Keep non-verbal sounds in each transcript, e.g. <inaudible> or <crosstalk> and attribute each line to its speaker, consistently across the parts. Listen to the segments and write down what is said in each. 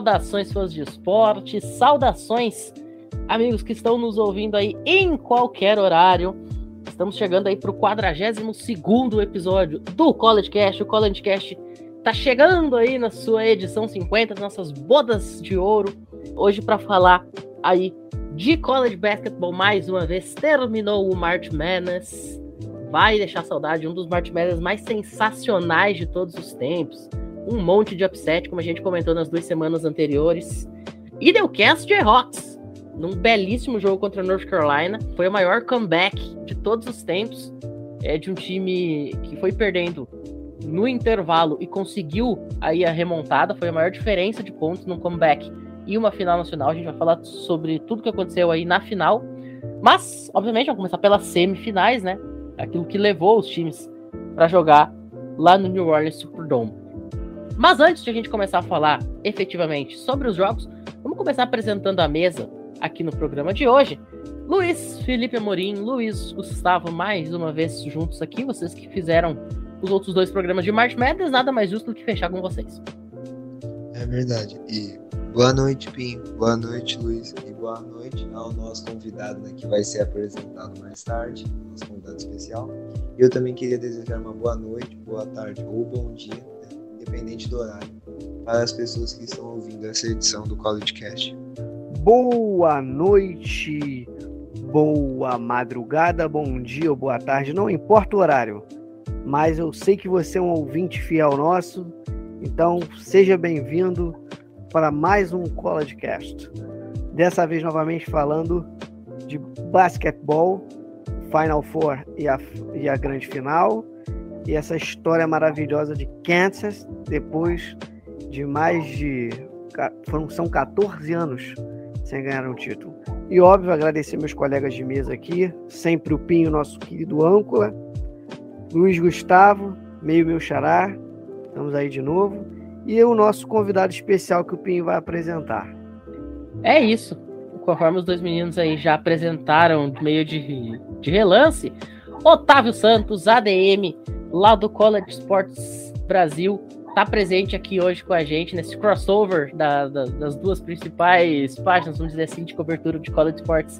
Speaker 1: Saudações, fãs de esporte, saudações, amigos que estão nos ouvindo aí em qualquer horário. Estamos chegando aí para o 42 episódio do College Cast. O College Cast tá chegando aí na sua edição 50, nossas bodas de ouro. Hoje para falar aí de college basketball mais uma vez. Terminou o March Madness. Vai deixar saudade, um dos March Madness mais sensacionais de todos os tempos um monte de upset, como a gente comentou nas duas semanas anteriores. E deu cast de Hawks, num belíssimo jogo contra a North Carolina. Foi o maior comeback de todos os tempos. É de um time que foi perdendo no intervalo e conseguiu aí a remontada. Foi a maior diferença de pontos num comeback e uma final nacional. A gente vai falar sobre tudo que aconteceu aí na final. Mas, obviamente, vamos começar pelas semifinais, né? Aquilo que levou os times para jogar lá no New Orleans Superdome. Mas antes de a gente começar a falar efetivamente sobre os jogos, vamos começar apresentando a mesa aqui no programa de hoje. Luiz Felipe Amorim, Luiz Gustavo, mais uma vez juntos aqui, vocês que fizeram os outros dois programas de March Madness, nada mais justo do que fechar com vocês.
Speaker 2: É verdade. E boa noite, Pinho. Boa noite, Luiz. E boa noite ao nosso convidado né, que vai ser apresentado mais tarde, nosso convidado especial. Eu também queria desejar uma boa noite, boa tarde ou bom dia independente do horário, para as pessoas que estão ouvindo essa edição do College Cast.
Speaker 3: Boa noite, boa madrugada, bom dia ou boa tarde, não importa o horário, mas eu sei que você é um ouvinte fiel nosso, então seja bem-vindo para mais um College Cast. Dessa vez novamente falando de basquetebol, Final Four e a, e a grande final e essa história maravilhosa de Kansas, depois de mais de. Foram, são 14 anos sem ganhar um título. E óbvio, agradecer meus colegas de mesa aqui, sempre o Pinho, nosso querido âncora, Luiz Gustavo, meio meu xará, estamos aí de novo, e o nosso convidado especial que o Pinho vai apresentar.
Speaker 1: É isso. Conforme os dois meninos aí já apresentaram meio de, de relance, Otávio Santos, ADM, lá do College Sports Brasil, está presente aqui hoje com a gente nesse crossover da, da, das duas principais páginas, vamos dizer assim, de cobertura de college sports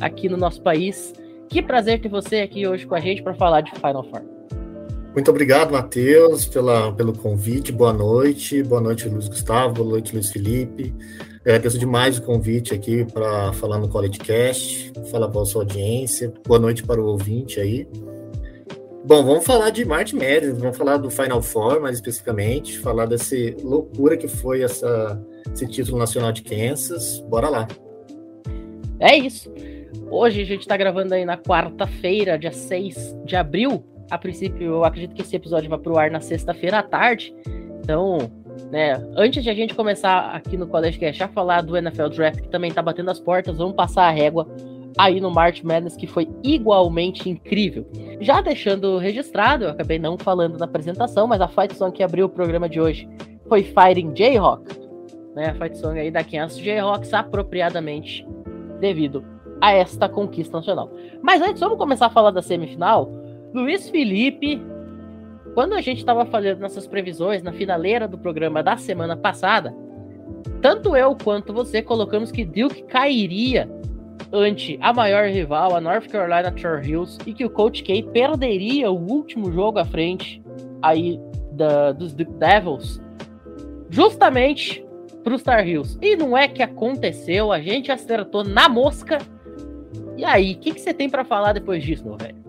Speaker 1: aqui no nosso país. Que prazer ter você aqui hoje com a gente para falar de Final Four.
Speaker 4: Muito obrigado, Matheus, pela, pelo convite. Boa noite. Boa noite, Luiz Gustavo. Boa noite, Luiz Felipe. Agradeço demais o convite aqui para falar no College Cast, falar para a sua audiência. Boa noite para o ouvinte aí. Bom, vamos falar de March Madness, vamos falar do Final Four mais especificamente, falar dessa loucura que foi essa, esse título nacional de Kansas. Bora lá.
Speaker 1: É isso. Hoje a gente está gravando aí na quarta-feira, dia 6 de abril. A princípio, eu acredito que esse episódio vai pro ar na sexta-feira à tarde. Então, né, antes de a gente começar aqui no College Cash a falar do NFL Draft, que também está batendo as portas, vamos passar a régua aí no March Madness, que foi igualmente incrível. Já deixando registrado, eu acabei não falando na apresentação, mas a fight song que abriu o programa de hoje foi Fighting Jayhawk, né? A fight song aí da Kansas Jayhawks apropriadamente devido a esta conquista nacional. Mas antes, vamos começar a falar da semifinal. Luiz Felipe, quando a gente estava falando nossas previsões na finaleira do programa da semana passada, tanto eu quanto você colocamos que Duke cairia ante a maior rival, a North Carolina Tar Heels, e que o Coach K perderia o último jogo à frente aí da, dos Devils, justamente para os Tar Heels. E não é que aconteceu, a gente acertou na mosca. E aí, o que, que você tem para falar depois disso, meu velho?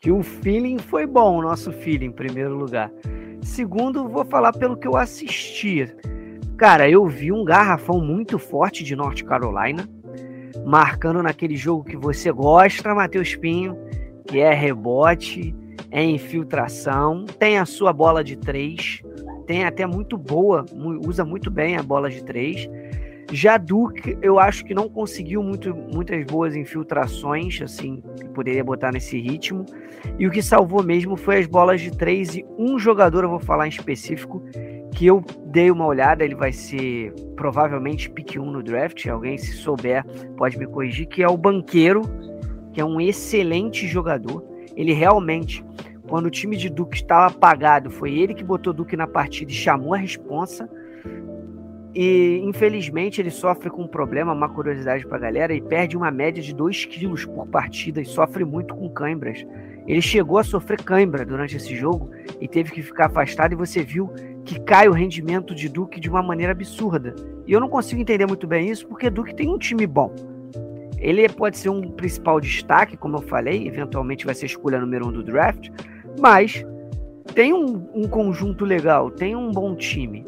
Speaker 3: Que o feeling foi bom, o nosso feeling, em primeiro lugar. Segundo, vou falar pelo que eu assisti. Cara, eu vi um garrafão muito forte de Norte Carolina, marcando naquele jogo que você gosta, Matheus Pinho, que é rebote, é infiltração, tem a sua bola de três, tem até muito boa, usa muito bem a bola de três. Já Duke, eu acho que não conseguiu muito, muitas boas infiltrações, assim, que poderia botar nesse ritmo. E o que salvou mesmo foi as bolas de três e um jogador, eu vou falar em específico, que eu dei uma olhada, ele vai ser provavelmente pick 1 no draft, alguém se souber pode me corrigir, que é o Banqueiro, que é um excelente jogador. Ele realmente quando o time de Duke estava apagado, foi ele que botou Duke na partida e chamou a responsa. E infelizmente ele sofre com um problema, uma curiosidade para a galera, e perde uma média de 2 quilos por partida e sofre muito com câimbras. Ele chegou a sofrer cãibra durante esse jogo e teve que ficar afastado, e você viu que cai o rendimento de Duke de uma maneira absurda. E eu não consigo entender muito bem isso, porque Duke tem um time bom. Ele pode ser um principal destaque, como eu falei, eventualmente vai ser escolha número um do draft, mas tem um, um conjunto legal, tem um bom time.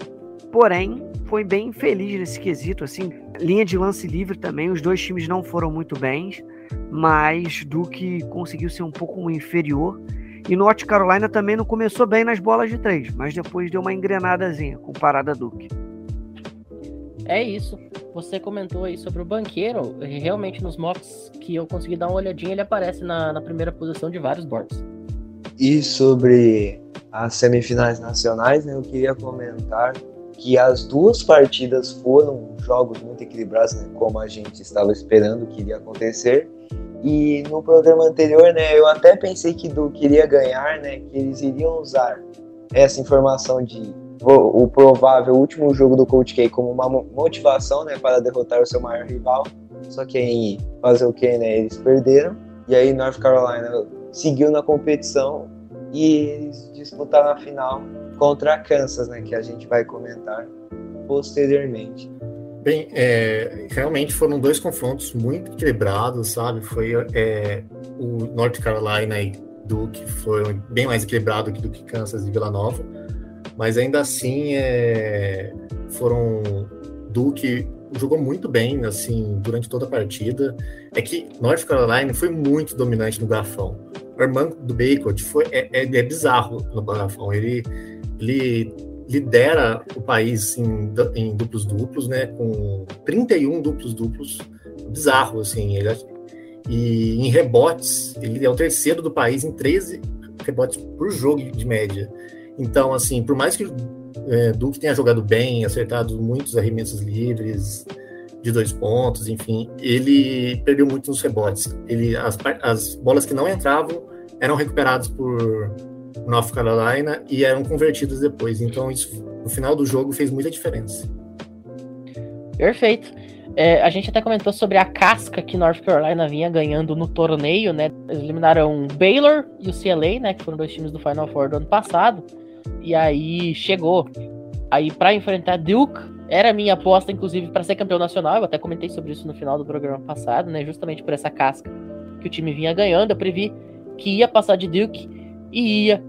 Speaker 3: Porém, foi bem infeliz nesse quesito, assim, linha de lance livre também, os dois times não foram muito bens, mas Duke conseguiu ser um pouco inferior. E North Carolina também não começou bem nas bolas de três, mas depois deu uma engrenadazinha comparada a Duke.
Speaker 1: É isso. Você comentou aí sobre o banqueiro. Realmente, nos mocks que eu consegui dar uma olhadinha, ele aparece na, na primeira posição de vários boards.
Speaker 2: E sobre as semifinais nacionais, né, eu queria comentar que as duas partidas foram jogos muito equilibrados, né, como a gente estava esperando que iria acontecer. E no programa anterior, né, eu até pensei que do queria ganhar, né, que eles iriam usar essa informação de o, provável último jogo do Coach K como uma motivação, né, para derrotar o seu maior rival. Só que aí fazer o que, né, eles perderam. E aí North Carolina seguiu na competição e eles disputaram a final contra a Kansas, né, que a gente vai comentar posteriormente.
Speaker 4: Bem, é, realmente foram dois confrontos muito equilibrados, sabe? Foi é, o North Carolina e Duke foi bem mais equilibrado do que Kansas e Vila Nova, mas ainda assim é, foram Duke jogou muito bem assim durante toda a partida. É que North Carolina foi muito dominante no garrafão. O irmão do Bacon foi é, é, é bizarro no garrafão. Ele ele lidera o país em, em duplos duplos, né? Com 31 duplos duplos, bizarro assim. Ele, e em rebotes, ele é o terceiro do país em 13 rebotes por jogo de média. Então, assim, por mais que é, Duque tenha jogado bem, acertado muitos arremessos livres de dois pontos, enfim, ele perdeu muito nos rebotes. Ele, as, as bolas que não entravam eram recuperadas por North Carolina e eram convertidas depois. Então, isso no final do jogo fez muita diferença.
Speaker 1: Perfeito. É, a gente até comentou sobre a casca que North Carolina vinha ganhando no torneio, né? Eles eliminaram Baylor e o CLA, né? Que foram dois times do Final Four do ano passado. E aí chegou aí para enfrentar Duke. Era minha aposta, inclusive, para ser campeão nacional. Eu até comentei sobre isso no final do programa passado, né? Justamente por essa casca que o time vinha ganhando. Eu previ que ia passar de Duke e ia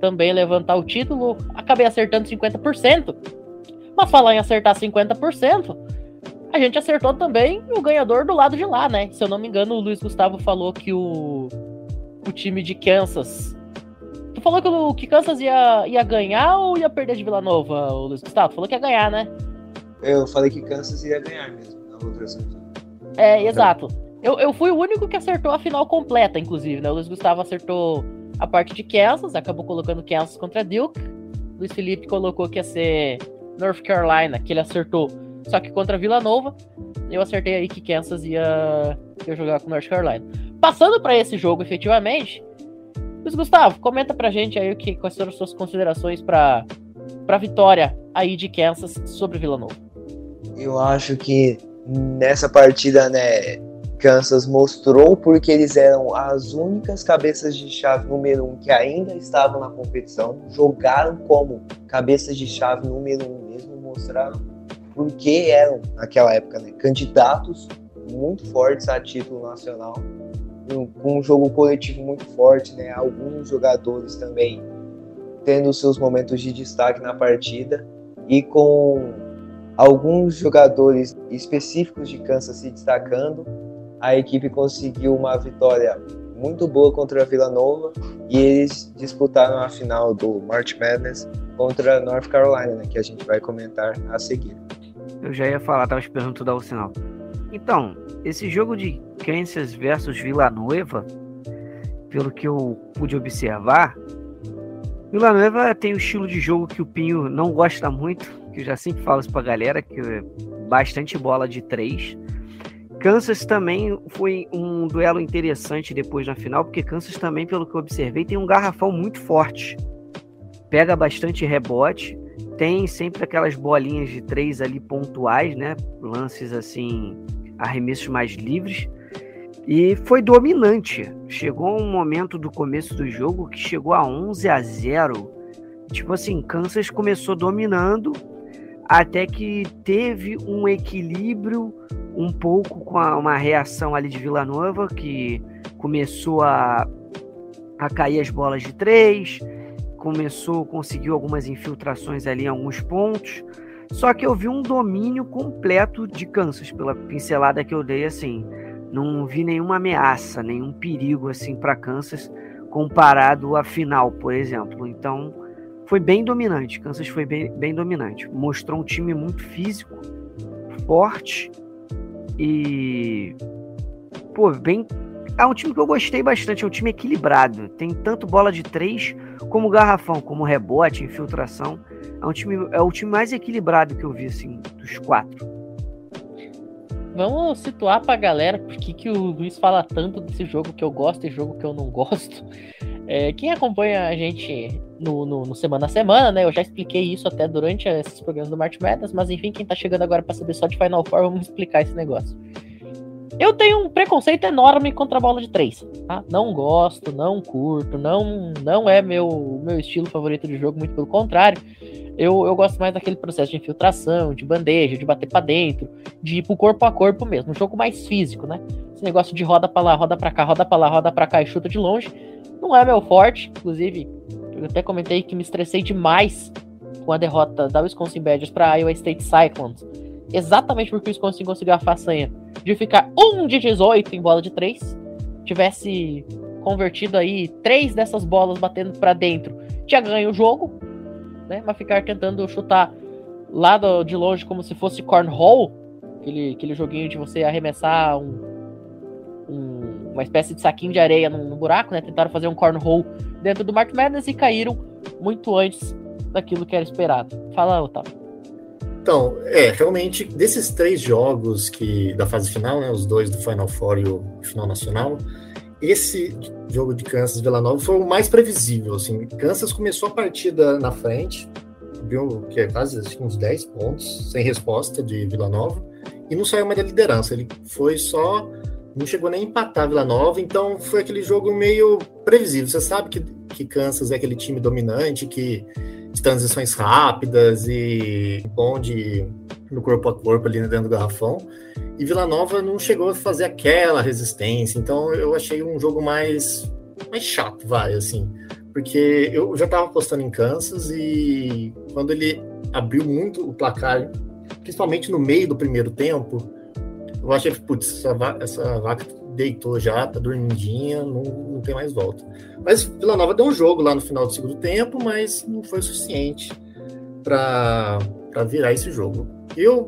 Speaker 1: também levantar o título. Acabei acertando 50%. Mas falar em acertar 50%, a gente acertou também o ganhador do lado de lá, né? Se eu não me engano, o Luiz Gustavo falou que o, o time de Kansas. Tu falou que o que Kansas ia, ia ganhar ou ia perder de Vila Nova, o Luiz Gustavo? Falou que ia ganhar, né?
Speaker 2: Eu falei que Kansas ia ganhar mesmo, na outra
Speaker 1: É, exato. Eu, eu fui o único que acertou a final completa, inclusive, né? O Luiz Gustavo acertou a parte de Kansas, acabou colocando Kansas contra Duke. Luiz Felipe colocou que ia ser North Carolina, que ele acertou, só que contra Vila Nova. Eu acertei aí que Kansas ia, ia jogar com North Carolina. Passando para esse jogo, efetivamente, Luiz Gustavo, comenta pra gente aí o que, quais foram as suas considerações para a vitória aí de Kansas sobre Vila Nova.
Speaker 2: Eu acho que nessa partida, né, Kansas mostrou porque eles eram as únicas cabeças de chave número um que ainda estavam na competição, jogaram como cabeças de chave número um mesmo, mostraram porque eram, naquela época, né, candidatos muito fortes a título nacional, com um jogo coletivo muito forte, né, alguns jogadores também tendo seus momentos de destaque na partida e com alguns jogadores específicos de Kansas se destacando a equipe conseguiu uma vitória muito boa contra a Vila Nova e eles disputaram a final do March Madness contra a North Carolina, né, que a gente vai comentar a seguir.
Speaker 3: Eu já ia falar, tava esperando tu dar o sinal. Então, esse jogo de Kansas versus Vila Nova, pelo que eu pude observar, Vila Nova tem o estilo de jogo que o Pinho não gosta muito, que eu já sempre falo isso pra galera, que é bastante bola de três Kansas também foi um duelo interessante depois na final, porque Kansas também, pelo que eu observei, tem um garrafão muito forte. Pega bastante rebote, tem sempre aquelas bolinhas de três ali pontuais, né? Lances assim, arremessos mais livres. E foi dominante. Chegou um momento do começo do jogo que chegou a 11 a 0. Tipo assim, Kansas começou dominando até que teve um equilíbrio um pouco com a, uma reação ali de Vila Nova, que começou a, a cair as bolas de três, começou, conseguiu algumas infiltrações ali em alguns pontos. Só que eu vi um domínio completo de Kansas, pela pincelada que eu dei, assim. Não vi nenhuma ameaça, nenhum perigo, assim, para Kansas, comparado à final, por exemplo. Então, foi bem dominante. Kansas foi bem, bem dominante. Mostrou um time muito físico, forte e. Pô, bem. É um time que eu gostei bastante, é um time equilibrado. Tem tanto bola de três como garrafão, como rebote, infiltração. É um time, é o time mais equilibrado que eu vi, assim, dos quatro.
Speaker 1: Vamos situar pra galera por que o Luiz fala tanto desse jogo que eu gosto e jogo que eu não gosto. É, quem acompanha a gente no, no, no, semana a semana, né? Eu já expliquei isso até durante esses programas do March Madness, mas enfim, quem tá chegando agora para saber só de Final Four, vamos explicar esse negócio. Eu tenho um preconceito enorme contra a bola de três, tá? Não gosto, não curto, não, não é meu, meu estilo favorito de jogo, muito pelo contrário. Eu, eu gosto mais daquele processo de infiltração, de bandeja, de bater para dentro, de ir pro corpo a corpo mesmo, um jogo mais físico, né? Esse negócio de roda para lá, roda para cá, roda para lá, roda para cá e chuta de longe, não é meu forte, inclusive eu até comentei que me estressei demais com a derrota da Wisconsin Badgers para Iowa State Cyclones. Exatamente porque o Wisconsin conseguiu a façanha de ficar 1 de 18 em bola de 3. Tivesse convertido aí três dessas bolas batendo para dentro, tinha ganho o jogo, né? Mas ficar tentando chutar lá do, de longe como se fosse cornhole, aquele, aquele joguinho de você arremessar um, uma espécie de saquinho de areia no, no buraco, né? Tentaram fazer um cornhole dentro do Mark Madness e caíram muito antes daquilo que era esperado. Fala, Otávio.
Speaker 4: Então, é, realmente, desses três jogos que da fase final, né, os dois do Final Four e o final nacional, esse jogo de Kansas Vila Nova foi o mais previsível, assim. Kansas começou a partida na frente, viu que é quase assim, uns 10 pontos, sem resposta de Vila Nova, e não saiu mais da liderança, ele foi só não chegou nem a empatar Vila Nova, então foi aquele jogo meio previsível. Você sabe que, que Kansas é aquele time dominante, que de transições rápidas e bom de no corpo a corpo ali dentro do garrafão. E Vila Nova não chegou a fazer aquela resistência, então eu achei um jogo mais mais chato, vai assim, porque eu já estava apostando em Kansas e quando ele abriu muito o placar, principalmente no meio do primeiro tempo, eu achei que, putz, essa, vaca, essa vaca deitou já, tá dormidinha, não, não tem mais volta. Mas Vila Nova deu um jogo lá no final do segundo tempo, mas não foi suficiente para virar esse jogo. Eu,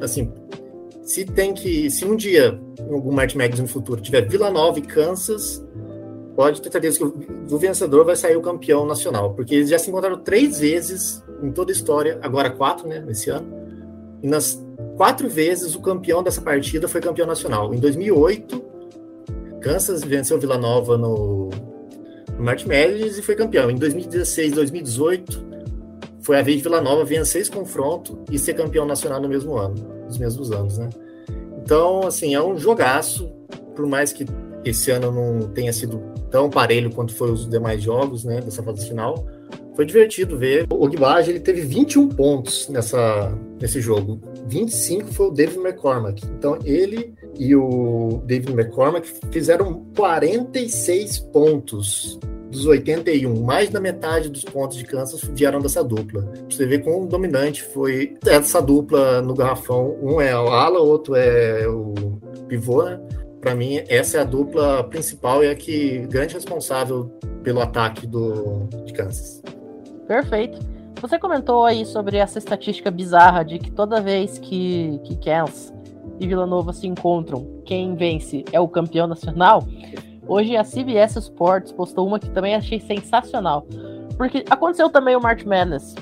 Speaker 4: assim, se tem que, se um dia em algum Mags no futuro tiver Vila Nova e Kansas, pode ter certeza que o, o vencedor vai sair o campeão nacional, porque eles já se encontraram três vezes em toda a história, agora quatro, né, nesse ano, e nas quatro vezes o campeão dessa partida foi campeão nacional. Em 2008, Kansas venceu Vila Nova no, no Madness e foi campeão. Em 2016, 2018, foi a vez de Vila Nova vencer esse confronto e ser campeão nacional no mesmo ano, nos mesmos anos, né? Então, assim, é um jogaço, por mais que esse ano não tenha sido tão parelho quanto foi os demais jogos, né, dessa fase final. Foi divertido ver. O Ogbage, ele teve 21 pontos nessa, nesse jogo. 25 foi o David McCormack. Então ele e o David McCormack fizeram 46 pontos dos 81. Mais da metade dos pontos de Kansas vieram dessa dupla. Você vê quão dominante foi essa dupla no garrafão. Um é o ala, outro é o pivô, né? Para mim, essa é a dupla principal e a que grande responsável pelo ataque do, de Kansas.
Speaker 1: Perfeito. Você comentou aí sobre essa estatística bizarra de que toda vez que, que Kansas e Vila Nova se encontram, quem vence é o campeão nacional. Hoje a CBS Sports postou uma que também achei sensacional. Porque aconteceu também o March Madness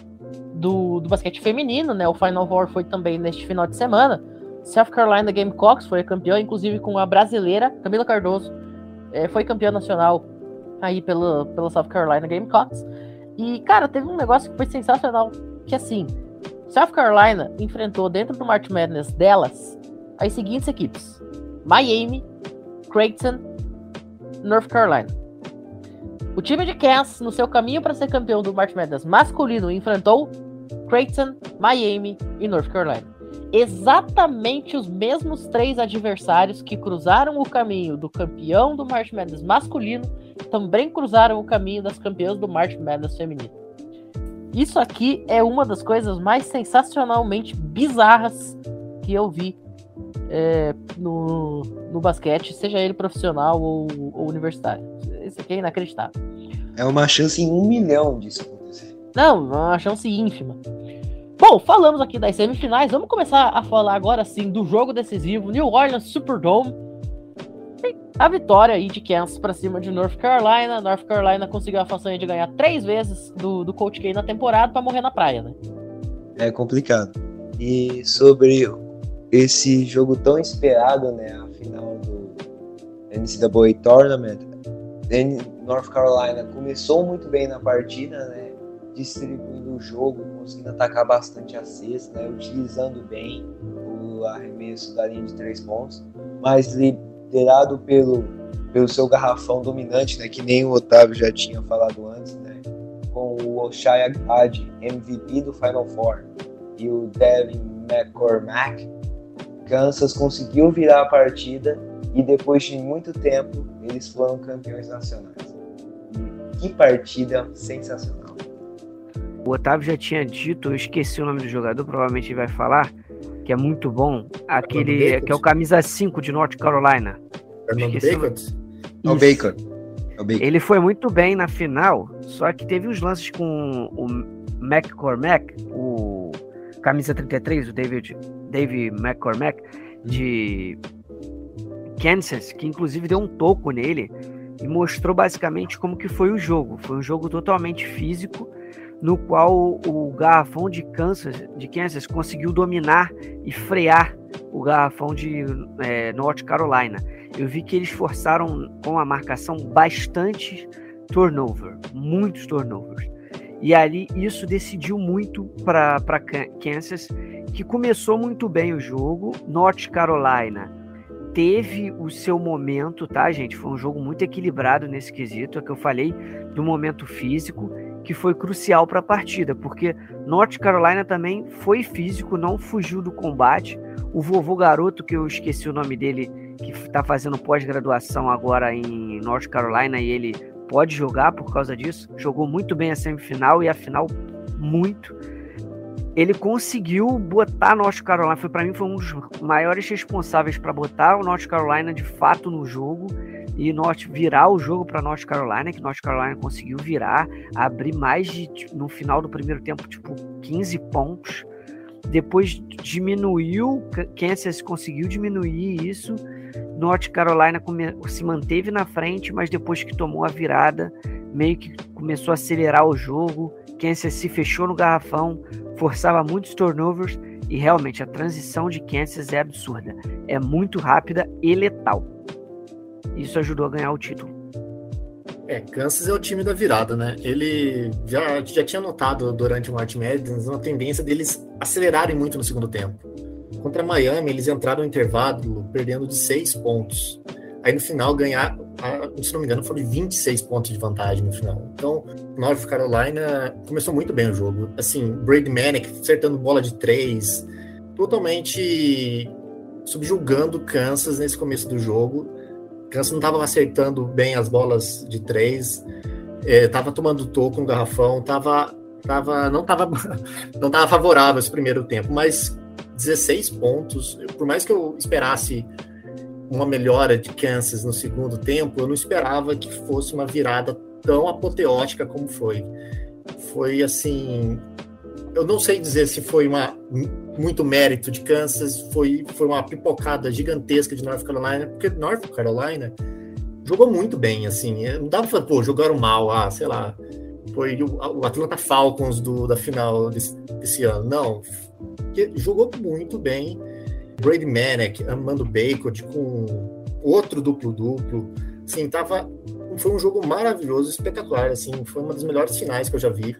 Speaker 1: do, do basquete feminino, né? O Final Four foi também neste final de semana. South Carolina Gamecocks foi campeão, inclusive com a brasileira Camila Cardoso, é, foi campeã nacional aí pelo, pelo South Carolina Gamecocks. E, cara, teve um negócio que foi sensacional, que assim, South Carolina enfrentou dentro do March Madness delas as seguintes equipes: Miami, Creighton, North Carolina. O time de Kansas, no seu caminho para ser campeão do March Madness masculino, enfrentou Creighton, Miami e North Carolina. Exatamente os mesmos três adversários que cruzaram o caminho do campeão do March Madness masculino também cruzaram o caminho das campeãs do March Madness feminino. Isso aqui é uma das coisas mais sensacionalmente bizarras que eu vi é, no, no basquete, seja ele profissional ou, ou universitário. Isso aqui é inacreditável.
Speaker 2: É uma chance em um milhão disso acontecer.
Speaker 1: Não, uma chance ínfima. Bom, falamos aqui das semifinais. Vamos começar a falar agora sim do jogo decisivo. New Orleans Superdome. A vitória aí de Kansas para cima de North Carolina. North Carolina conseguiu a façanha de ganhar três vezes do, do Coach K na temporada para morrer na praia, né?
Speaker 2: É complicado. E sobre esse jogo tão esperado, né? A final do NCAA Tournament. North Carolina começou muito bem na partida, né? Distribuindo o jogo, conseguindo atacar bastante a cesta, né? utilizando bem o arremesso da linha de três pontos, mas liderado pelo, pelo seu garrafão dominante, né? Que nem o Otávio já tinha falado antes, né? Com o Oshai Agadi, MVP do Final Four, e o Devin McCormack, Kansas conseguiu virar a partida e depois de muito tempo eles foram campeões nacionais. Que partida sensacional.
Speaker 3: O Otávio já tinha dito, eu esqueci o nome do jogador, provavelmente ele vai falar, que é muito bom, aquele que é o camisa 5 de North Carolina.
Speaker 2: É o Bacon. É o Bacon.
Speaker 3: Ele foi muito bem na final, só que teve uns lances com o McCormack, o camisa 33, o David, David McCormack, de Kansas, que inclusive deu um toco nele e mostrou basicamente como que foi o jogo. Foi um jogo totalmente físico, no qual o garrafão de Kansas, de Kansas conseguiu dominar e frear o garrafão de é, North Carolina. Eu vi que eles forçaram com a marcação bastante turnover, muitos turnovers. E ali isso decidiu muito para Kansas, que começou muito bem o jogo. North Carolina teve o seu momento, tá, gente? Foi um jogo muito equilibrado nesse quesito, é que eu falei do momento físico que foi crucial para a partida, porque North Carolina também foi físico, não fugiu do combate. O vovô garoto, que eu esqueci o nome dele, que está fazendo pós-graduação agora em North Carolina e ele pode jogar por causa disso, jogou muito bem a semifinal e a final muito. Ele conseguiu botar North Carolina, foi para mim foi um dos maiores responsáveis para botar o North Carolina de fato no jogo e virar o jogo para North Carolina, que North Carolina conseguiu virar, abrir mais de no final do primeiro tempo, tipo 15 pontos. Depois diminuiu, Kansas conseguiu diminuir isso. North Carolina se manteve na frente, mas depois que tomou a virada, meio que começou a acelerar o jogo. Kansas se fechou no garrafão, forçava muitos turnovers e realmente a transição de Kansas é absurda. É muito rápida e letal. Isso ajudou a ganhar o título.
Speaker 4: É, Kansas é o time da virada, né? Ele já, já tinha notado durante o March Madness uma tendência deles acelerarem muito no segundo tempo. Contra Miami, eles entraram no intervalo perdendo de seis pontos. Aí no final ganhar, se não me engano, foram 26 pontos de vantagem no final. Então, North Carolina começou muito bem o jogo. Assim, Brady Manick acertando bola de três, totalmente subjugando Kansas nesse começo do jogo. Kansas não estava acertando bem as bolas de três, estava é, tomando toco no garrafão, tava, tava, não estava <laughs> não tava favorável esse primeiro tempo, mas 16 pontos, por mais que eu esperasse uma melhora de Kansas no segundo tempo, eu não esperava que fosse uma virada tão apoteótica como foi. Foi assim, eu não sei dizer se foi uma muito mérito de Kansas, foi, foi uma pipocada gigantesca de North Carolina, porque North Carolina jogou muito bem, assim, não dava pra falar, pô, jogaram mal, ah, sei lá, foi o, o Atlanta Falcons do, da final desse, desse ano, não, jogou muito bem, Brady Manek, Amando Bacon com outro duplo-duplo. Assim, tava, foi um jogo maravilhoso, espetacular. Assim, foi uma das melhores finais que eu já vi.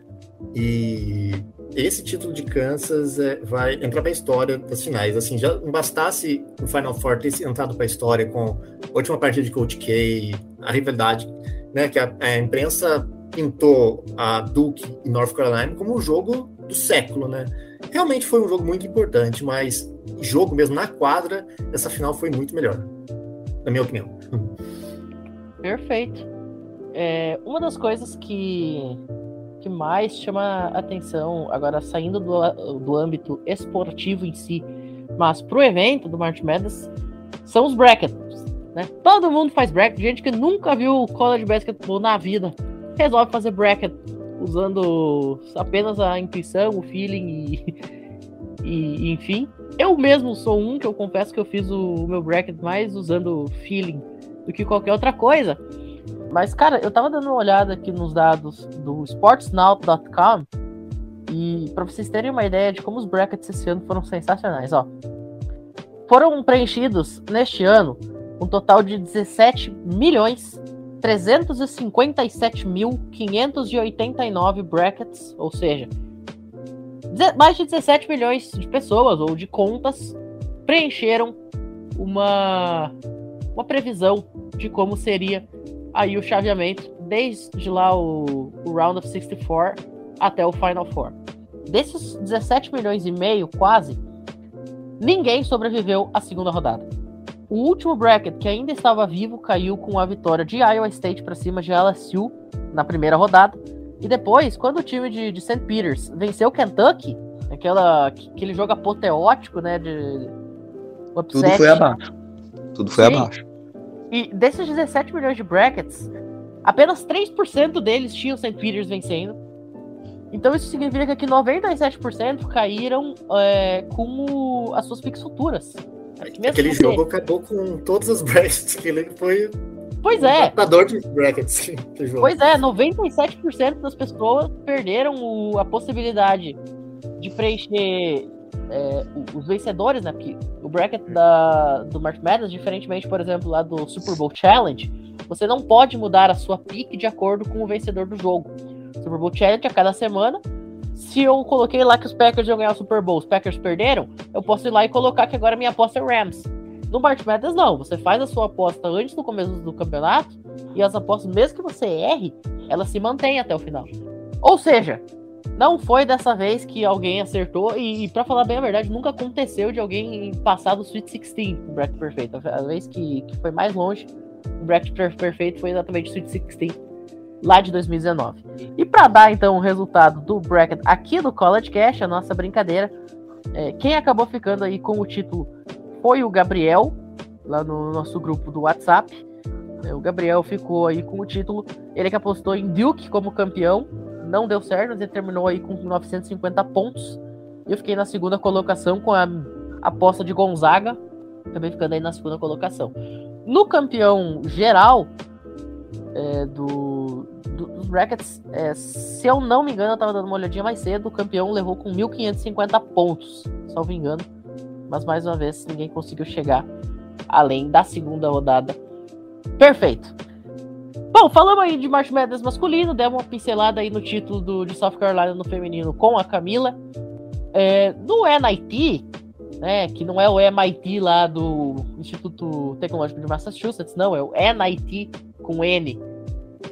Speaker 4: E esse título de Kansas é, vai entrar para a história das finais. Assim, já não bastasse o Final Four ter entrado para a história com a última partida de Coach K, a rivalidade, né, que a, a imprensa pintou a Duke e North Carolina como o jogo do século, né? Realmente foi um jogo muito importante, mas jogo mesmo na quadra, essa final foi muito melhor, na minha opinião.
Speaker 1: Perfeito. É, uma das coisas que, que mais chama atenção, agora saindo do, do âmbito esportivo em si, mas pro evento do March Madness, são os brackets. Né? Todo mundo faz bracket, gente que nunca viu college basketball na vida resolve fazer bracket usando apenas a intuição, o feeling e, <laughs> e, enfim. Eu mesmo sou um que eu confesso que eu fiz o meu bracket mais usando feeling do que qualquer outra coisa. Mas, cara, eu tava dando uma olhada aqui nos dados do sportsnow.com e para vocês terem uma ideia de como os brackets esse ano foram sensacionais, ó. Foram preenchidos neste ano um total de 17 milhões 357.589 brackets, ou seja, mais de 17 milhões de pessoas ou de contas preencheram uma, uma previsão de como seria aí o chaveamento desde lá o, o Round of 64 até o Final Four. Desses 17 milhões e meio, quase, ninguém sobreviveu à segunda rodada. O último bracket que ainda estava vivo caiu com a vitória de Iowa State para cima de LSU na primeira rodada. E depois, quando o time de, de St. Peters venceu o Kentucky, aquela, aquele jogo apoteótico, né? De,
Speaker 2: upset, Tudo foi abaixo. Tudo foi Sim. abaixo.
Speaker 1: E desses 17 milhões de brackets, apenas 3% deles tinham St. Peters vencendo. Então isso significa que 97% caíram é, com as suas picks futuras.
Speaker 4: Aquele jogo acabou com todas as brackets que ele foi.
Speaker 1: Pois é.
Speaker 4: Matador de brackets.
Speaker 1: Pois é, 97% das pessoas perderam o, a possibilidade de preencher é, os vencedores, né? Porque o bracket da, do March Madness, diferentemente, por exemplo, lá do Super Bowl Challenge, você não pode mudar a sua pick de acordo com o vencedor do jogo. Super Bowl Challenge a cada semana se eu coloquei lá que os Packers iam ganhar o Super Bowl, os Packers perderam, eu posso ir lá e colocar que agora minha aposta é Rams. No March Madness, não. Você faz a sua aposta antes do começo do campeonato e as apostas, mesmo que você erre, elas se mantêm até o final. Ou seja, não foi dessa vez que alguém acertou e, e para falar bem a verdade, nunca aconteceu de alguém passar do Sweet 16, o bracket perfeito. A vez que, que foi mais longe, o bracket perfeito foi exatamente o Sweet 16 lá de 2019. E para dar então o resultado do bracket aqui do College Cash, a nossa brincadeira, é, quem acabou ficando aí com o título foi o Gabriel, lá no nosso grupo do WhatsApp. É, o Gabriel ficou aí com o título, ele que apostou em Duke como campeão, não deu certo, ele terminou aí com 950 pontos. Eu fiquei na segunda colocação com a aposta de Gonzaga, também ficando aí na segunda colocação. No campeão geral, é, do, do, dos brackets, é, se eu não me engano, eu tava dando uma olhadinha mais cedo, o campeão levou com 1.550 pontos, salvo engano. Mas mais uma vez, ninguém conseguiu chegar além da segunda rodada. Perfeito. Bom, falamos aí de March Madness masculino, demos uma pincelada aí no título do, de South Carolina no feminino com a Camila. É, no NIT, né, que não é o MIT lá do Instituto Tecnológico de Massachusetts, não, é o NIT com N,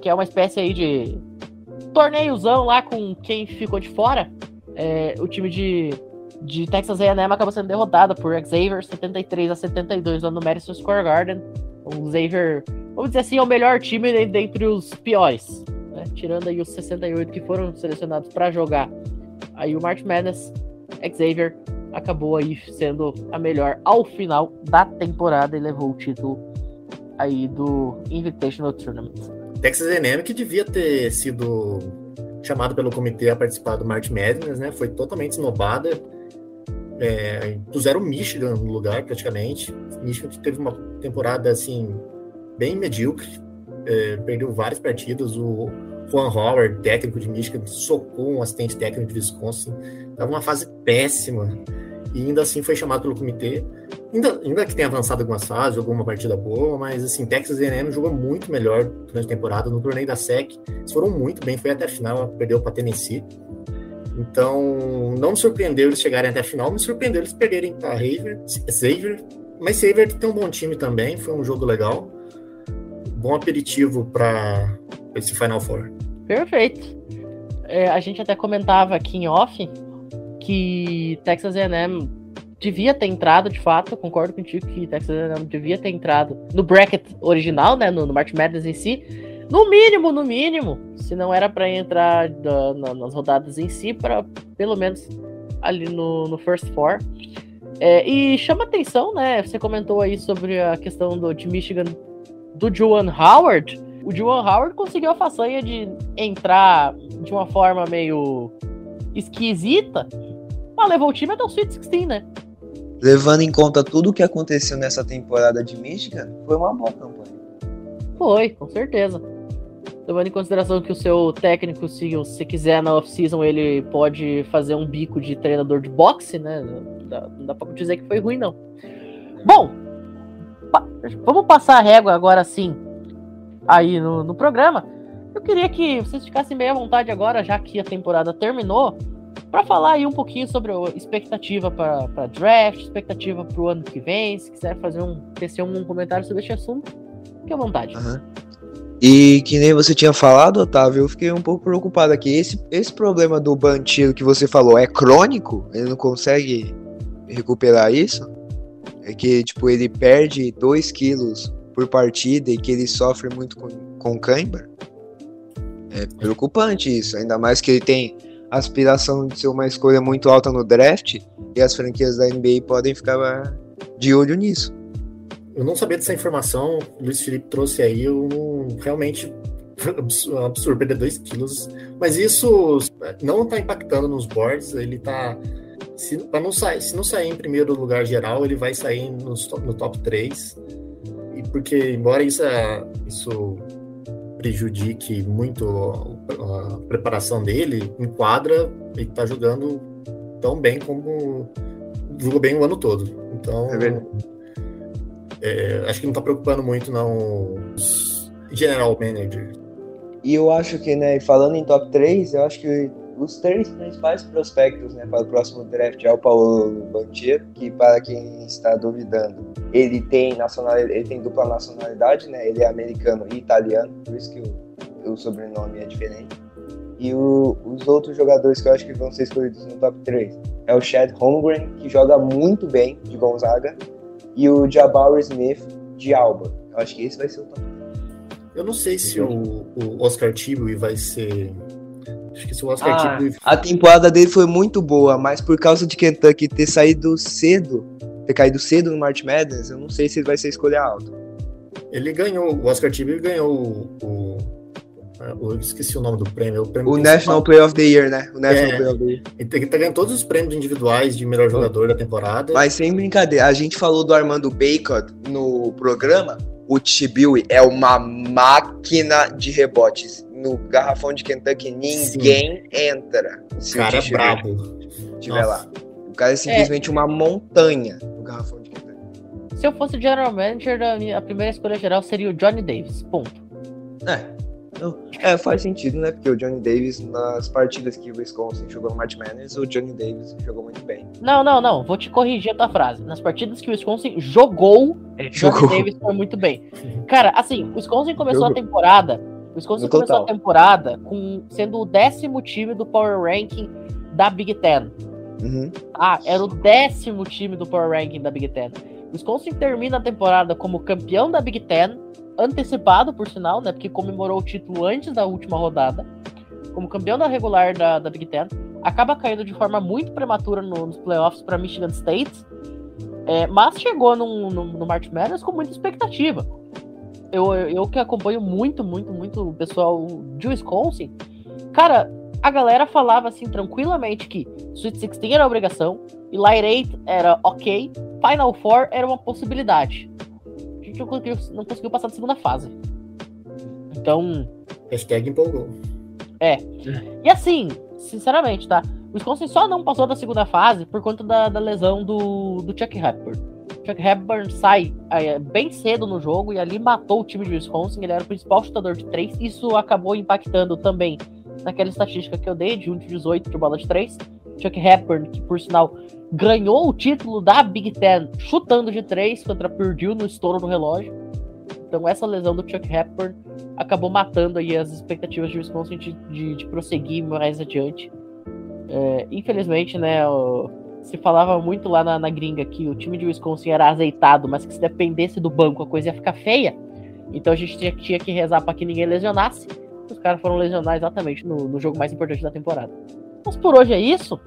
Speaker 1: que é uma espécie aí de torneiozão lá com quem ficou de fora. É, o time de, de Texas A&M acabou sendo derrotado por Xavier 73 a 72 lá no Madison Square Garden. O Xavier, vamos dizer assim, é o melhor time dentre os piores, né? tirando aí os 68 que foram selecionados para jogar. Aí o March Madness, Xavier acabou aí sendo a melhor ao final da temporada e levou o título aí do Invitational Tournament.
Speaker 4: Texas A&M que devia ter sido chamado pelo comitê a participar do March Madness, né? Foi totalmente esnobada. É, puseram Michigan no lugar, praticamente. Michigan que teve uma temporada, assim, bem medíocre. É, perdeu vários partidos. O Juan Howard, técnico de Michigan, socou um assistente técnico de Wisconsin. Tava uma fase péssima. e ainda assim foi chamado pelo comitê. Ainda, ainda que tenha avançado algumas fases, alguma partida boa, mas assim, Texas A&M jogou muito melhor durante a temporada. No torneio da SEC, eles foram muito bem, foi até a final, perdeu para Tennessee. Então, não me surpreendeu eles chegarem até a final, me surpreendeu eles perderem para Xavier, mas Xavier tem um bom time também, foi um jogo legal. Bom aperitivo para esse Final Four.
Speaker 1: Perfeito. É, a gente até comentava aqui em off que Texas A&M devia ter entrado, de fato, concordo contigo que Texas A&M devia ter entrado no bracket original, né, no, no March Madness em si, no mínimo, no mínimo, se não era para entrar da, na, nas rodadas em si, para pelo menos ali no, no First Four. É, e chama atenção, né? Você comentou aí sobre a questão do, de Michigan do Juwan Howard. O Juwan Howard conseguiu a façanha de entrar de uma forma meio esquisita, mas levou o time até o Sweet 16, né?
Speaker 2: Levando em conta tudo o que aconteceu nessa temporada de Michigan, foi uma boa campanha.
Speaker 1: Foi, com certeza. Levando em consideração que o seu técnico, se você quiser na off-season, ele pode fazer um bico de treinador de boxe, né? Não dá, não dá pra dizer que foi ruim, não. Bom, vamos passar a régua agora sim aí no, no programa. Eu queria que vocês ficassem bem à vontade agora, já que a temporada terminou, para falar aí um pouquinho sobre a expectativa para draft, expectativa para o ano que vem. Se quiser fazer um, tecer um comentário sobre este assunto, fique à vontade.
Speaker 2: Uhum. E que nem você tinha falado, Otávio, eu fiquei um pouco preocupado aqui. Esse, esse problema do Banchilo que você falou é crônico? Ele não consegue recuperar isso? É que, tipo, ele perde 2 quilos por partida e que ele sofre muito com, com cãibra? É preocupante isso, ainda mais que ele tem aspiração de ser uma escolha muito alta no draft e as franquias da NBA podem ficar de olho nisso.
Speaker 4: Eu não sabia dessa informação, o Luiz Felipe trouxe aí, eu realmente <laughs> absurdo perder 2 quilos, mas isso não está impactando nos boards, ele está se, não sair, se não sair em primeiro lugar geral, ele vai sair no, no top 3. E porque, embora isso, isso prejudique muito a, a preparação dele, em quadra, ele está jogando tão bem como jogou bem o ano todo. Então, é é, acho que não está preocupando muito não os general manager.
Speaker 2: E eu acho que, né, falando em top 3, eu acho que os três principais prospectos né, para o próximo draft é o Paulo Banchero, que para quem está duvidando, ele tem nacionalidade, ele tem dupla nacionalidade, né? Ele é americano e italiano, por isso que o, o sobrenome é diferente. E o, os outros jogadores que eu acho que vão ser escolhidos no top 3 é o Chad Holmgren, que joga muito bem de Gonzaga, e o Jabari Smith de Alba. Eu acho que esse vai ser o top 3.
Speaker 4: Eu não sei se o, o Oscar Tibui vai ser Se o Oscar
Speaker 2: ah, A temporada dele foi muito boa, mas por causa de Kentucky ter saído cedo, ter caído cedo no March Madness, eu não sei se ele vai ser escolha alta.
Speaker 4: Ele ganhou, o Oscar Tibby ganhou o, o, Eu esqueci o nome do prêmio. O, prêmio
Speaker 2: o National Player of the Year, né? O National
Speaker 4: é, Player of the Year. Ele tá ganhando todos os prêmios individuais de melhor jogador da temporada.
Speaker 2: Mas sem brincadeira, a gente falou do Armando Bacon no programa. O Tibiui é uma máquina de rebotes no garrafão de Kentucky ninguém Sim. entra.
Speaker 4: Se cara o é brabo.
Speaker 2: Tiver lá. O cara é simplesmente é. uma montanha no garrafão de Kentucky.
Speaker 1: Se eu fosse general manager, a primeira escolha geral seria o Johnny Davis. Ponto.
Speaker 2: É. É, faz sentido, né? Porque o Johnny Davis, nas partidas que o Wisconsin jogou no March Madness, o Johnny Davis jogou muito bem.
Speaker 1: Não, não, não. Vou te corrigir a tua frase. Nas partidas que o Wisconsin jogou, o Johnny Davis foi muito bem. Cara, assim, o Wisconsin começou jogou. a temporada o Wisconsin começou a temporada com, sendo o décimo time do Power Ranking da Big Ten. Uhum. Ah, era o décimo time do Power Ranking da Big Ten. O Wisconsin termina a temporada como campeão da Big Ten, antecipado por sinal, né? Porque comemorou o título antes da última rodada. Como campeão da regular da, da Big Ten. Acaba caindo de forma muito prematura no, nos playoffs para Michigan State. É, mas chegou no, no, no March Madness com muita expectativa eu, eu que acompanho muito, muito, muito o pessoal de Wisconsin, cara, a galera falava assim tranquilamente que Sweet 16 era obrigação, e Light 8 era ok, Final Four era uma possibilidade. A gente não conseguiu, não conseguiu passar da segunda fase. Então.
Speaker 4: Hashtag empolgou.
Speaker 1: É. E assim, sinceramente, tá? O Wisconsin só não passou da segunda fase por conta da, da lesão do, do Chuck Hepburn. Chuck Hepburn sai é, bem cedo no jogo e ali matou o time de Wisconsin. Ele era o principal chutador de três. Isso acabou impactando também naquela estatística que eu dei de 1 de 18 de bola de três. Chuck Hepburn, que por sinal ganhou o título da Big Ten chutando de três contra Purdue no estouro do relógio. Então essa lesão do Chuck Hepburn acabou matando aí as expectativas de Wisconsin de, de, de prosseguir mais adiante. É, infelizmente, né, o, se falava muito lá na, na, gringa que o time de Wisconsin era azeitado, mas que se dependesse do banco a coisa ia ficar feia. Então a gente tinha, tinha que rezar para que ninguém lesionasse. Os caras foram lesionar exatamente no, no jogo mais importante da temporada. Mas por hoje é isso.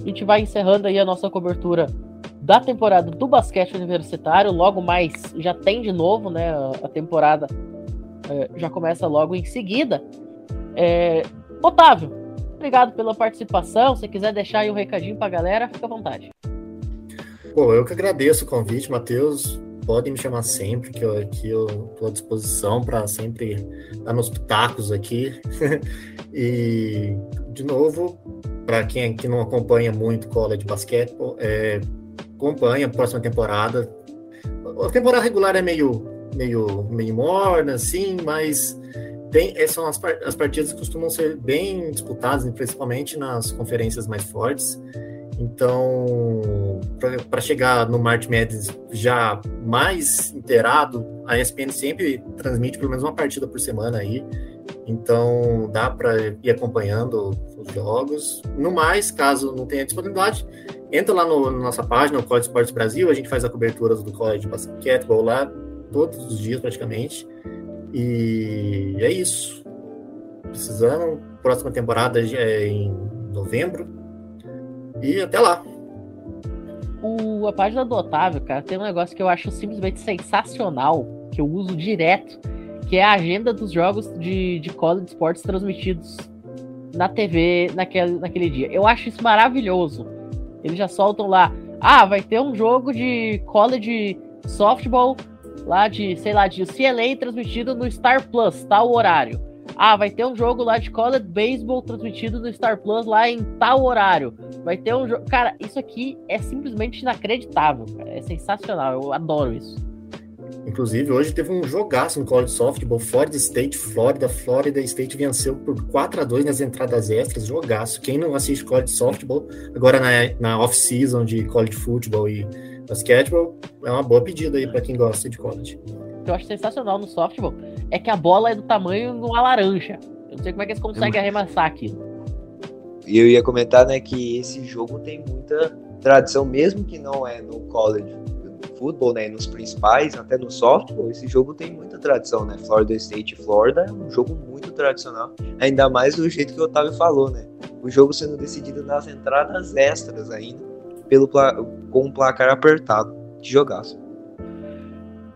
Speaker 1: A gente vai encerrando aí a nossa cobertura da temporada do basquete universitário. Logo mais já tem de novo, né? A temporada é, já começa logo em seguida. É, Otávio, obrigado pela participação. Se quiser deixar aí um recadinho para a galera, fica à vontade.
Speaker 4: Pô, eu que agradeço o convite, Matheus. Podem me chamar sempre, que eu aqui estou à disposição para sempre dar nos pitacos aqui. <laughs> e, de novo, para quem que não acompanha muito college basquetebol, é, acompanha a próxima temporada. A temporada regular é meio, meio, meio morna, assim, mas tem, são as, as partidas que costumam ser bem disputadas, principalmente nas conferências mais fortes. Então, para chegar no March Madness já mais inteirado, a ESPN sempre transmite pelo menos uma partida por semana aí. Então, dá para ir acompanhando os jogos. No mais, caso não tenha disponibilidade, entra lá no, na nossa página, o College Sports Brasil, a gente faz a cobertura do college basquetebol lá todos os dias praticamente. E é isso. Precisando, próxima temporada é em novembro. E até lá.
Speaker 1: O, a página do Otávio, cara, tem um negócio que eu acho simplesmente sensacional, que eu uso direto, que é a agenda dos jogos de, de college sports transmitidos na TV naquele, naquele dia. Eu acho isso maravilhoso. Eles já soltam lá, ah, vai ter um jogo de college softball lá de, sei lá, de CLA transmitido no Star Plus, tal horário. Ah, vai ter um jogo lá de college baseball transmitido no Star Plus lá em tal horário. Vai ter um jogo. Cara, isso aqui é simplesmente inacreditável. Cara. É sensacional. Eu adoro isso.
Speaker 4: Inclusive, hoje teve um jogaço no college softball. Florida State, Florida. Florida State venceu por 4 a 2 nas entradas extras. Jogaço. Quem não assiste college softball, agora na, na off-season de college football e basquetebol, é uma boa pedida aí para quem gosta de college.
Speaker 1: O que eu acho sensacional no softball é que a bola é do tamanho de uma laranja. Eu não sei como é que eles conseguem é arremessar aquilo.
Speaker 2: E eu ia comentar, né, que esse jogo tem muita tradição, mesmo que não é no college futebol, né, nos principais, até no softball, esse jogo tem muita tradição, né? Florida State e Florida é um jogo muito tradicional, ainda mais do jeito que o Otávio falou, né? O jogo sendo decidido nas entradas extras ainda, pelo com um placar apertado de jogaço.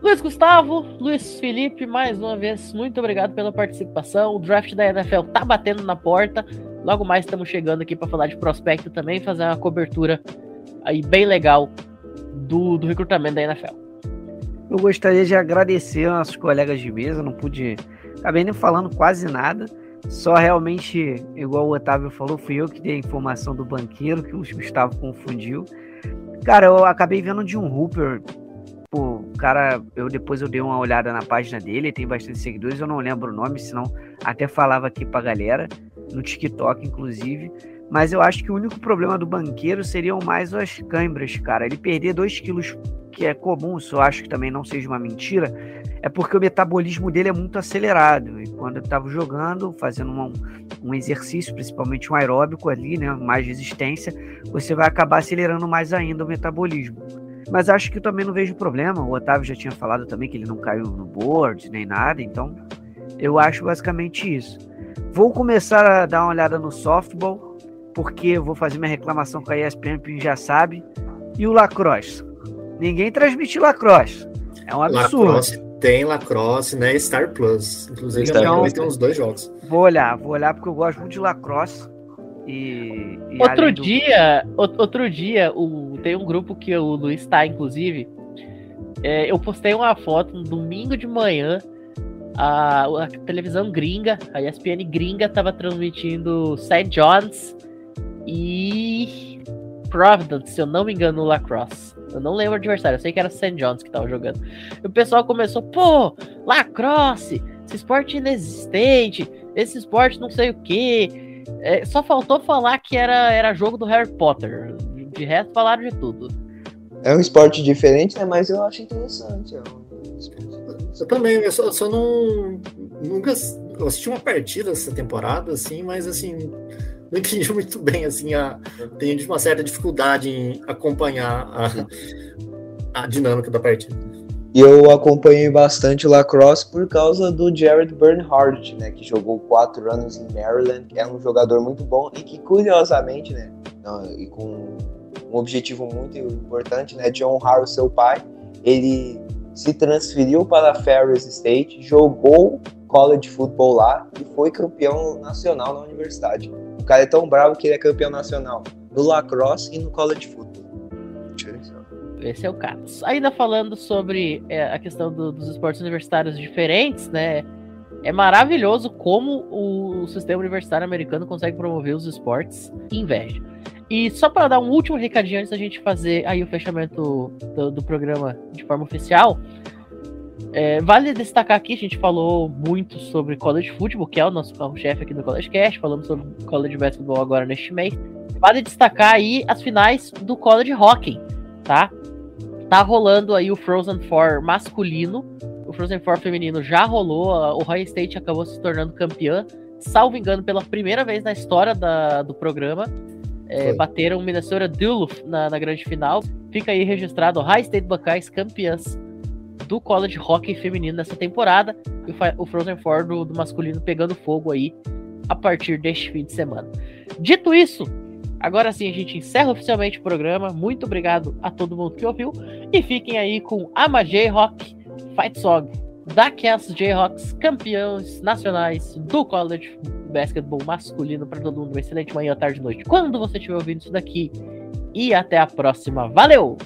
Speaker 1: Luiz Gustavo, Luiz Felipe, mais uma vez, muito obrigado pela participação. O draft da NFL tá batendo na porta. Logo mais estamos chegando aqui para falar de prospecto também, fazer uma cobertura aí bem legal do, do recrutamento da NFL.
Speaker 3: Eu gostaria de agradecer aos nossos colegas de mesa, não pude. Acabei nem falando quase nada. Só realmente, igual o Otávio falou, fui eu que dei a informação do banqueiro, que o Gustavo confundiu. Cara, eu acabei vendo de um Hooper o cara, eu depois eu dei uma olhada na página dele, tem bastante seguidores, eu não lembro o nome, senão até falava aqui pra galera, no TikTok inclusive. Mas eu acho que o único problema do banqueiro seriam mais as câimbras, cara. Ele perder 2 quilos, que é comum, eu acho que também não seja uma mentira, é porque o metabolismo dele é muito acelerado. E quando eu estava jogando, fazendo um, um exercício, principalmente um aeróbico ali, né, mais resistência, você vai acabar acelerando mais ainda o metabolismo. Mas acho que eu também não vejo problema. O Otávio já tinha falado também que ele não caiu no board nem nada, então eu acho basicamente isso. Vou começar a dar uma olhada no softball, porque eu vou fazer minha reclamação com a ESPN, já sabe. E o lacrosse? Ninguém transmite lacrosse. É um absurdo.
Speaker 4: Lacrosse tem lacrosse, né? Star Plus. Inclusive, então, tem uns dois jogos.
Speaker 3: Vou olhar, vou olhar porque eu gosto muito de lacrosse. E,
Speaker 1: e outro dia, do... outro dia, o, tem um grupo que o Luiz está, inclusive. É, eu postei uma foto no domingo de manhã. A, a, televisão gringa, a ESPN gringa, estava transmitindo St. John's e Providence, se eu não me engano, no Lacrosse. Eu não lembro o adversário, eu sei que era St. John's que tava jogando. E o pessoal começou, pô, Lacrosse, esse esporte inexistente, esse esporte não sei o que. É, só faltou falar que era, era jogo do Harry Potter. De resto, falaram de tudo.
Speaker 2: É um esporte diferente, né? Mas eu acho interessante. É um
Speaker 4: eu também, eu só, só não. Nunca. Eu assisti uma partida essa temporada, assim, mas assim. Não entendi muito bem, assim, a, tenho uma certa dificuldade em acompanhar a, a dinâmica da partida.
Speaker 2: E eu acompanhei bastante lacrosse por causa do Jared Bernhardt, né, que jogou quatro anos em Maryland, é um jogador muito bom e que curiosamente, né, e com um objetivo muito importante, né, de honrar o seu pai, ele se transferiu para Ferris State, jogou college football lá e foi campeão nacional na universidade. O cara é tão bravo que ele é campeão nacional no lacrosse e no college football.
Speaker 1: Esse é o caso. Ainda falando sobre é, a questão do, dos esportes universitários diferentes, né? É maravilhoso como o, sistema universitário americano consegue promover os esportes. Inveja. E só para dar um último recadinho antes da gente fazer aí o fechamento do, do programa de forma oficial, é, vale destacar aqui, a gente falou muito sobre college football, que é o nosso carro-chefe aqui no College Cast, falamos sobre college basketball agora neste mês. Vale destacar aí as finais do college hockey, tá? Tá rolando aí o Frozen Four masculino, o Frozen Four feminino já rolou, o Ohio State acabou se tornando campeã, salvo engano, pela primeira vez na história da, do programa. É, bateram Minnesota Duluth na, na, grande final. Fica aí registrado High State Buckeyes campeãs do college hockey feminino nessa temporada. E o, Frozen Four do, do masculino pegando fogo aí a partir deste fim de semana. Dito isso, Agora sim a gente encerra oficialmente o programa. Muito obrigado a todo mundo que ouviu. E fiquem aí com Ama J-Rock Fight Song Cass Jayhawks, campeões nacionais do college basketball masculino para todo mundo. Uma excelente manhã, tarde e noite. Quando você estiver ouvindo isso daqui. E até a próxima. Valeu!